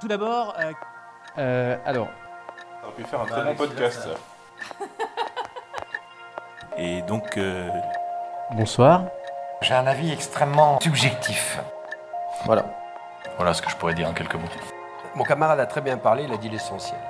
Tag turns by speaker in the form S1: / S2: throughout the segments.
S1: Tout d'abord, euh,
S2: Euh, alors,
S3: Ça aurait pu faire un très bon podcast. ça.
S4: Et donc, euh,
S2: bonsoir.
S5: J'ai un avis extrêmement subjectif.
S2: Voilà.
S4: voilà ce que je pourrais dire en quelques mots.
S6: Mon camarade a très bien parlé, il a dit l'essentiel.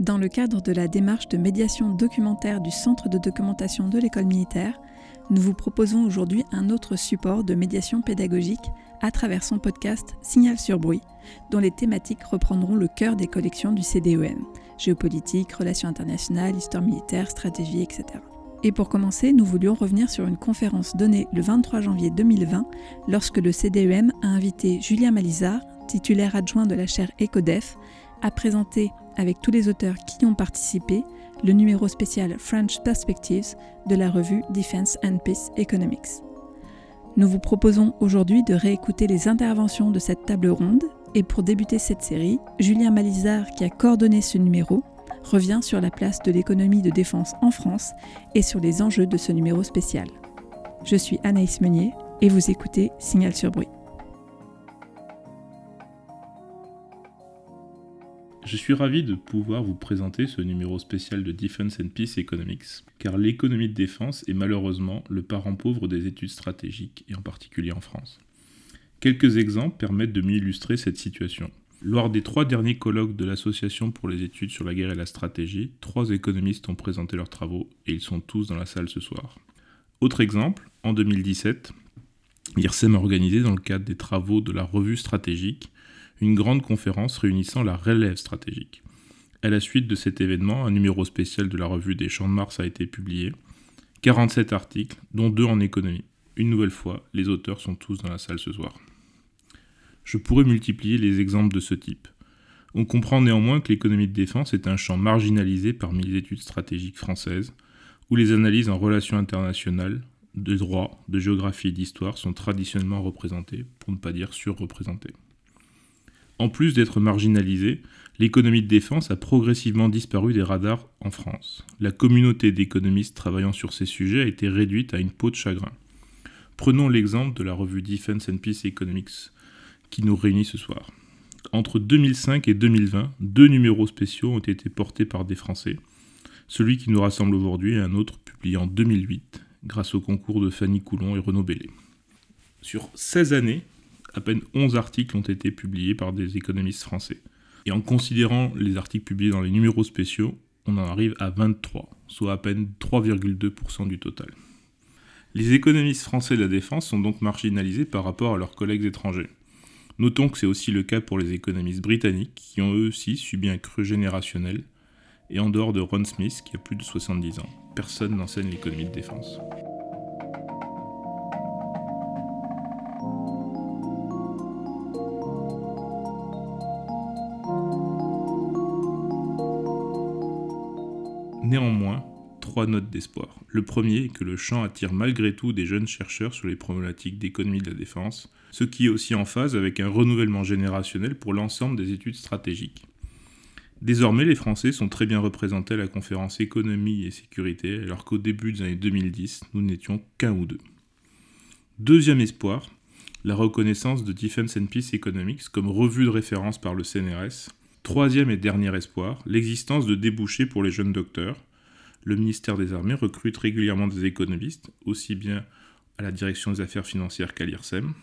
S7: Dans le cadre de la démarche de médiation documentaire du Centre de documentation de l'école militaire, nous vous proposons aujourd'hui un autre support de médiation pédagogique à travers son podcast Signal sur bruit, dont les thématiques reprendront le cœur des collections du CDEM géopolitique, relations internationales, histoire militaire, stratégie, etc. Et pour commencer, nous voulions revenir sur une conférence donnée le 23 janvier 2020 lorsque le CDEM a invité Julien Malizard, titulaire adjoint de la chaire ECODEF, à présenter, avec tous les auteurs qui y ont participé, le numéro spécial French Perspectives de la revue Defense and Peace Economics. Nous vous proposons aujourd'hui de réécouter les interventions de cette table ronde et pour débuter cette série, Julien Malizard, qui a coordonné ce numéro, revient sur la place de l'économie de défense en France et sur les enjeux de ce numéro spécial. Je suis Anaïs Meunier et vous écoutez Signal sur bruit.
S8: Je suis ravi de pouvoir vous présenter ce numéro spécial de Defense and Peace Economics, car l'économie de défense est malheureusement le parent pauvre des études stratégiques, et en particulier en France. Quelques exemples permettent de mieux illustrer cette situation. Lors des trois derniers colloques de l'Association pour les études sur la guerre et la stratégie, trois économistes ont présenté leurs travaux, et ils sont tous dans la salle ce soir. Autre exemple, en 2017, l'IRSEM a organisé dans le cadre des travaux de la revue stratégique une grande conférence réunissant la relève stratégique. À la suite de cet événement, un numéro spécial de la revue des Champs de Mars a été publié. 47 articles, dont deux en économie. Une nouvelle fois, les auteurs sont tous dans la salle ce soir. Je pourrais multiplier les exemples de ce type. On comprend néanmoins que l'économie de défense est un champ marginalisé parmi les études stratégiques françaises, où les analyses en relations internationales, de droit, de géographie et d'histoire sont traditionnellement représentées, pour ne pas dire surreprésentées. En plus d'être marginalisée, l'économie de défense a progressivement disparu des radars en France. La communauté d'économistes travaillant sur ces sujets a été réduite à une peau de chagrin. Prenons l'exemple de la revue Defense and Peace Economics qui nous réunit ce soir. Entre 2005 et 2020, deux numéros spéciaux ont été portés par des Français. Celui qui nous rassemble aujourd'hui et un autre publié en 2008 grâce au concours de Fanny Coulon et Renaud Bellet. Sur 16 années, à peine 11 articles ont été publiés par des économistes français. Et en considérant les articles publiés dans les numéros spéciaux, on en arrive à 23, soit à peine 3,2% du total. Les économistes français de la défense sont donc marginalisés par rapport à leurs collègues étrangers. Notons que c'est aussi le cas pour les économistes britanniques, qui ont eux aussi subi un creux générationnel, et en dehors de Ron Smith, qui a plus de 70 ans, personne n'enseigne l'économie de défense. Néanmoins, trois notes d'espoir. Le premier est que le champ attire malgré tout des jeunes chercheurs sur les problématiques d'économie de la défense, ce qui est aussi en phase avec un renouvellement générationnel pour l'ensemble des études stratégiques. Désormais, les Français sont très bien représentés à la conférence économie et sécurité, alors qu'au début des années 2010, nous n'étions qu'un ou deux. Deuxième espoir, la reconnaissance de Defense and Peace Economics comme revue de référence par le CNRS. Troisième et dernier espoir, l'existence de débouchés pour les jeunes docteurs. Le ministère des Armées recrute régulièrement des économistes, aussi bien à la direction des affaires financières qu'à l'IRSEM.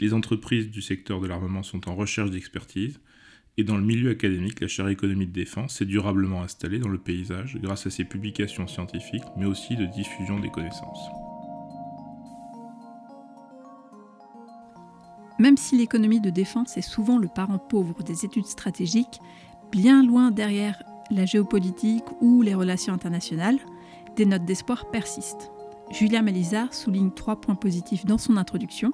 S8: Les entreprises du secteur de l'armement sont en recherche d'expertise. Et dans le milieu académique, la chaire économie de défense s'est durablement installée dans le paysage grâce à ses publications scientifiques, mais aussi de diffusion des connaissances.
S7: Même si l'économie de défense est souvent le parent pauvre des études stratégiques, bien loin derrière la géopolitique ou les relations internationales, des notes d'espoir persistent. Julien Malizard souligne trois points positifs dans son introduction.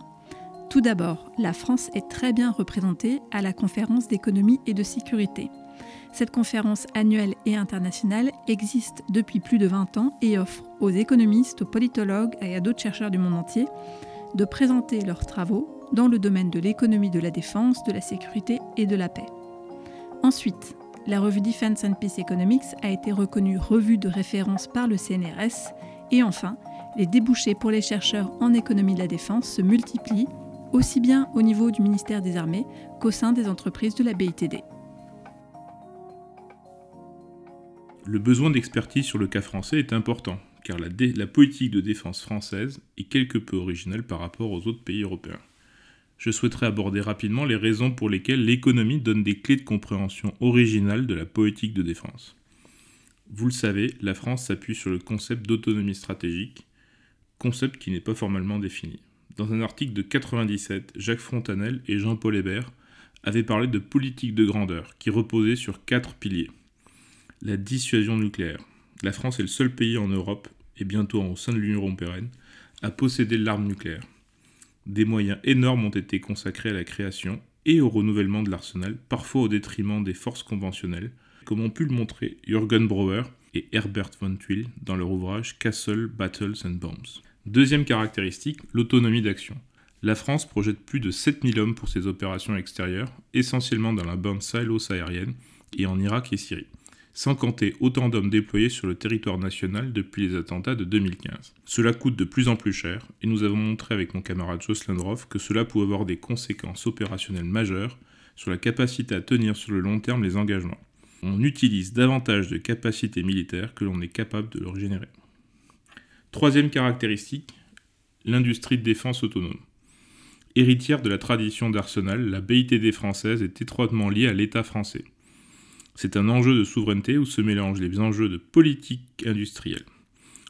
S7: Tout d'abord, la France est très bien représentée à la conférence d'économie et de sécurité. Cette conférence annuelle et internationale existe depuis plus de 20 ans et offre aux économistes, aux politologues et à d'autres chercheurs du monde entier de présenter leurs travaux dans le domaine de l'économie de la défense, de la sécurité et de la paix. Ensuite, la revue Defense and Peace Economics a été reconnue revue de référence par le CNRS et enfin, les débouchés pour les chercheurs en économie de la défense se multiplient aussi bien au niveau du ministère des Armées qu'au sein des entreprises de la BITD.
S8: Le besoin d'expertise sur le cas français est important, car la, la, politique de défense française est quelque peu originale par rapport aux autres pays européens. Je souhaiterais aborder rapidement les raisons pour lesquelles l'économie donne des clés de compréhension originales de la politique de défense. Vous le savez, la France s'appuie sur le concept d'autonomie stratégique, concept qui n'est pas formellement défini. Dans un article de 97, Jacques Frontanel et Jean-Paul Hébert avaient parlé de politique de grandeur, qui reposait sur quatre piliers. La dissuasion nucléaire. La France est le seul pays en Europe, et bientôt au sein de l'Union européenne, à posséder l'arme nucléaire. Des moyens énormes ont été consacrés à la création et au renouvellement de l'arsenal, parfois au détriment des forces conventionnelles, comme ont pu le montrer Jürgen Brouwer et Herbert von Thuil dans leur ouvrage Castle, Battles and Bombs. Deuxième caractéristique, l'autonomie d'action. La France projette plus de 7000 hommes pour ses opérations extérieures, essentiellement dans la bande sahélo-saharienne et en Irak et Syrie, sans compter autant d'hommes déployés sur le territoire national depuis les attentats de 2015. Cela coûte de plus en plus cher, et nous avons montré avec mon camarade Jocelyn que cela pouvait avoir des conséquences opérationnelles majeures sur la capacité à tenir sur le long terme les engagements on utilise davantage de capacités militaires que l'on est capable de leur générer. Troisième caractéristique, l'industrie de défense autonome. Héritière de la tradition d'Arsenal, la BITD française est étroitement liée à l'État français. C'est un enjeu de souveraineté où se mélangent les enjeux de politique industrielle.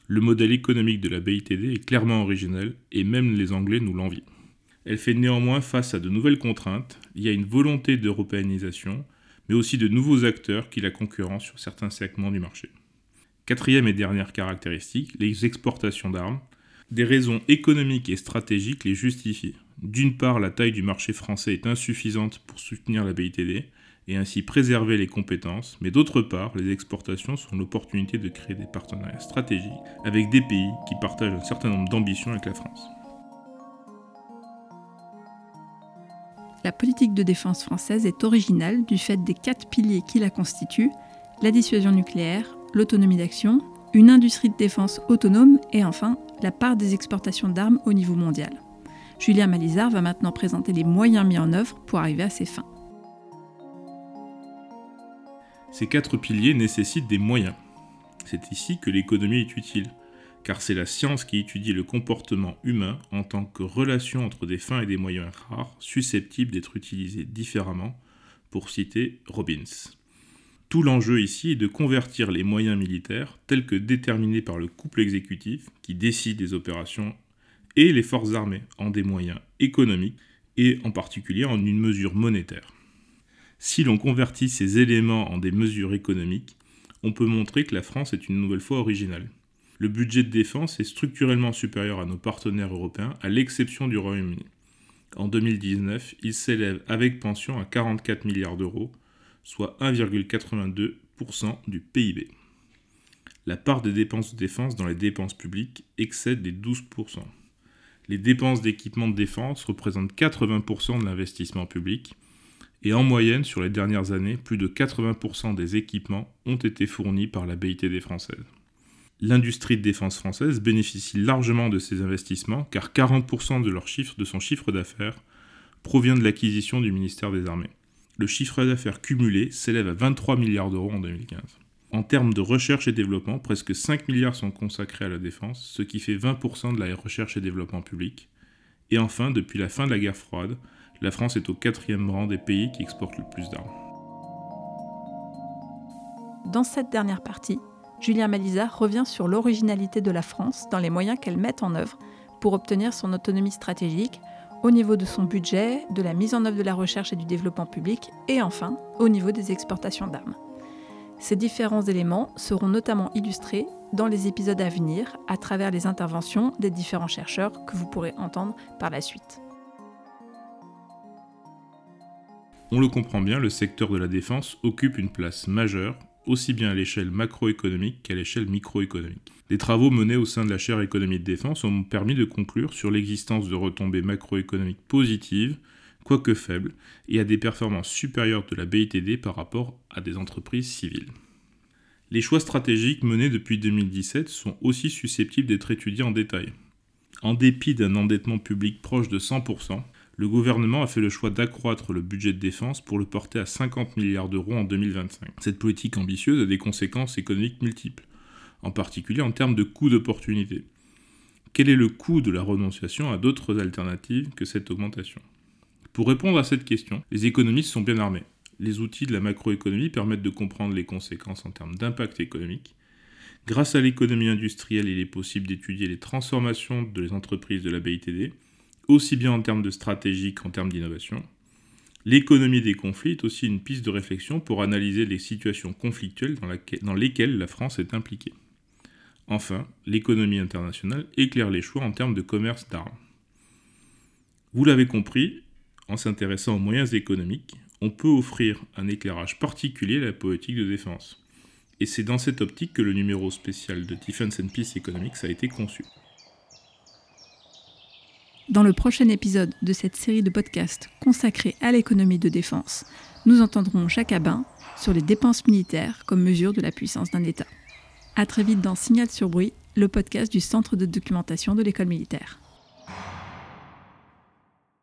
S8: Le modèle économique de la BITD est clairement original et même les Anglais nous l'envient. Elle fait néanmoins face à de nouvelles contraintes, il y a une volonté d'européanisation, mais aussi de nouveaux acteurs qui la concurrencent sur certains segments du marché. Quatrième et dernière caractéristique, les exportations d'armes. Des raisons économiques et stratégiques les justifient. D'une part, la taille du marché français est insuffisante pour soutenir la BITD et ainsi préserver les compétences, mais d'autre part, les exportations sont l'opportunité de créer des partenariats stratégiques avec des pays qui partagent un certain nombre d'ambitions avec la France.
S7: La politique de défense française est originale du fait des quatre piliers qui la constituent, la dissuasion nucléaire, l'autonomie d'action, une industrie de défense autonome et enfin la part des exportations d'armes au niveau mondial. Julien Malizard va maintenant présenter les moyens mis en œuvre pour arriver à ces fins.
S8: Ces quatre piliers nécessitent des moyens. C'est ici que l'économie est utile car c'est la science qui étudie le comportement humain en tant que relation entre des fins et des moyens rares susceptibles d'être utilisés différemment, pour citer Robbins. Tout l'enjeu ici est de convertir les moyens militaires, tels que déterminés par le couple exécutif qui décide des opérations, et les forces armées en des moyens économiques, et en particulier en une mesure monétaire. Si l'on convertit ces éléments en des mesures économiques, on peut montrer que la France est une nouvelle fois originale le budget de défense est structurellement supérieur à nos partenaires européens, à l'exception du Royaume-Uni. En 2019, il s'élève avec pension à 44 milliards d'euros, soit 1,82% du PIB. La part des dépenses de défense dans les dépenses publiques excède les 12%. Les dépenses d'équipement de défense représentent 80% de l'investissement public, et en moyenne, sur les dernières années, plus de 80% des équipements ont été fournis par la BITD française l'industrie de défense française bénéficie largement de ces investissements car 40% de, de son chiffre d'affaires provient de l'acquisition du ministère des Armées. Le chiffre d'affaires cumulé s'élève à 23 milliards d'euros en 2015. En termes de recherche et développement, presque 5 milliards sont consacrés à la défense, ce qui fait 20% de la recherche et développement public. Et enfin, depuis la fin de la guerre froide, la France est au quatrième rang des pays qui exportent le plus d'armes.
S7: Dans cette dernière partie, Julien Malisa revient sur l'originalité de la France dans les moyens qu'elle met en œuvre pour obtenir son autonomie stratégique au niveau de son budget, de la mise en œuvre de la recherche et du développement public et enfin au niveau des exportations d'armes. Ces différents éléments seront notamment illustrés dans les épisodes à venir à travers les interventions des différents chercheurs que vous pourrez entendre par la suite.
S8: On le comprend bien, le secteur de la défense occupe une place majeure aussi bien à l'échelle macroéconomique qu'à l'échelle microéconomique. Les travaux menés au sein de la chaire économie de défense ont permis de conclure sur l'existence de retombées macroéconomiques positives, quoique faibles, et à des performances supérieures de la BITD par rapport à des entreprises civiles. Les choix stratégiques menés depuis 2017 sont aussi susceptibles d'être étudiés en détail. En dépit d'un endettement public proche de 100%, le gouvernement a fait le choix d'accroître le budget de défense pour le porter à 50 milliards d'euros en 2025. Cette politique ambitieuse a des conséquences économiques multiples, en particulier en termes de coût d'opportunité. Quel est le coût de la renonciation à d'autres alternatives que cette augmentation? Pour répondre à cette question, les économistes sont bien armés. Les outils de la macroéconomie permettent de comprendre les conséquences en termes d'impact économique. Grâce à l'économie industrielle, il est possible d'étudier les transformations de les entreprises de la BITD, aussi bien en termes de stratégie qu'en termes d'innovation. L'économie des conflits est aussi une piste de réflexion pour analyser les situations conflictuelles dans, lesquelles la France est impliquée. Enfin, l'économie internationale éclaire les choix en termes de commerce d'armes. Vous l'avez compris, en s'intéressant aux moyens économiques, on peut offrir un éclairage particulier à la politique de défense. Et c'est dans cette optique que le numéro spécial de Defense and Peace Economics a été conçu.
S7: Dans le prochain épisode de cette série de podcasts consacrée à l'économie de défense, nous entendrons Jacques Abin sur les dépenses militaires comme mesure de la puissance d'un État. A très vite dans Signal sur bruit, le podcast du Centre de documentation de l'école militaire.